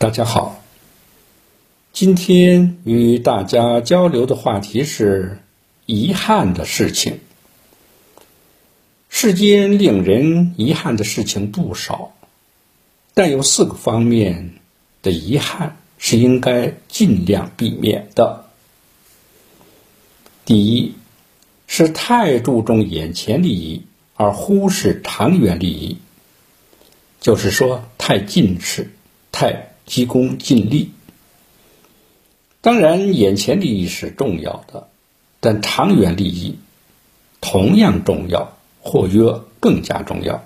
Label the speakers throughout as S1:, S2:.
S1: 大家好，今天与大家交流的话题是遗憾的事情。世间令人遗憾的事情不少，但有四个方面的遗憾是应该尽量避免的。第一，是太注重眼前利益而忽视长远利益，就是说太近视、太急功近利。当然，眼前利益是重要的，但长远利益同样重要。或曰更加重要。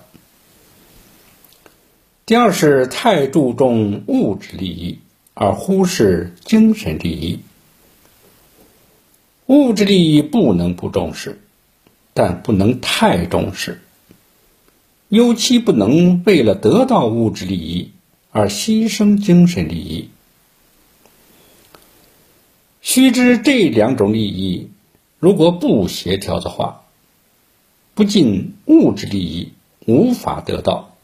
S1: 第二是太注重物质利益而忽视精神利益。物质利益不能不重视，但不能太重视，尤其不能为了得到物质利益而牺牲精神利益。须知这两种利益如果不协调的话。不仅物质利益无法得到，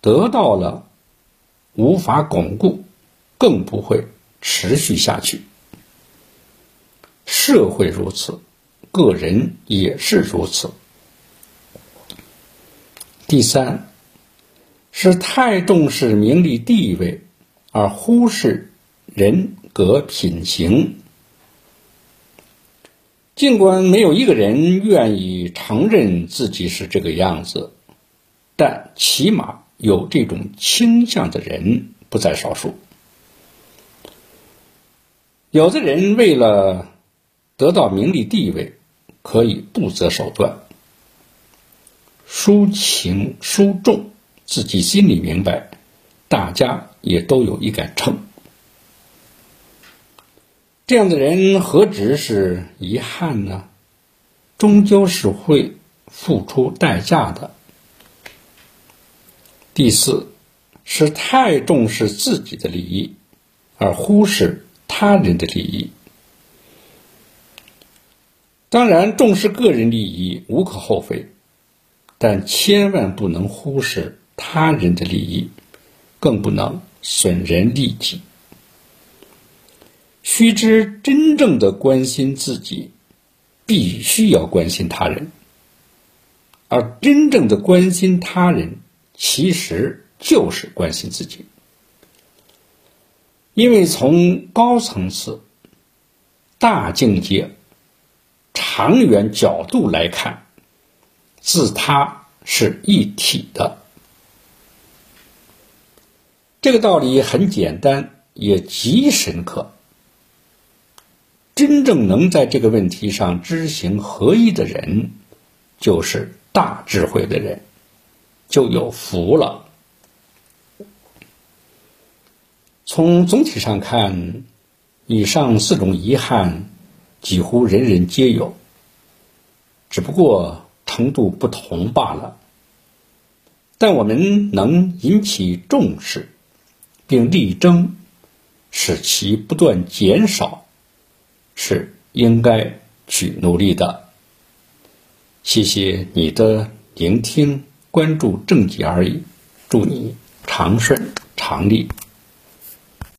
S1: 得到了无法巩固，更不会持续下去。社会如此，个人也是如此。第三，是太重视名利地位，而忽视人格品行。尽管没有一个人愿意承认自己是这个样子，但起码有这种倾向的人不在少数。有的人为了得到名利地位，可以不择手段，抒情抒重，自己心里明白，大家也都有一杆秤。这样的人何止是遗憾呢？终究是会付出代价的。第四，是太重视自己的利益，而忽视他人的利益。当然，重视个人利益无可厚非，但千万不能忽视他人的利益，更不能损人利己。须知，真正的关心自己，必须要关心他人；而真正的关心他人，其实就是关心自己。因为从高层次、大境界、长远角度来看，自他是一体的。这个道理很简单，也极深刻。真正能在这个问题上知行合一的人，就是大智慧的人，就有福了。从总体上看，以上四种遗憾几乎人人皆有，只不过程度不同罢了。但我们能引起重视，并力争使其不断减少。是应该去努力的。谢谢你的聆听，关注正解而已。祝你长顺长利。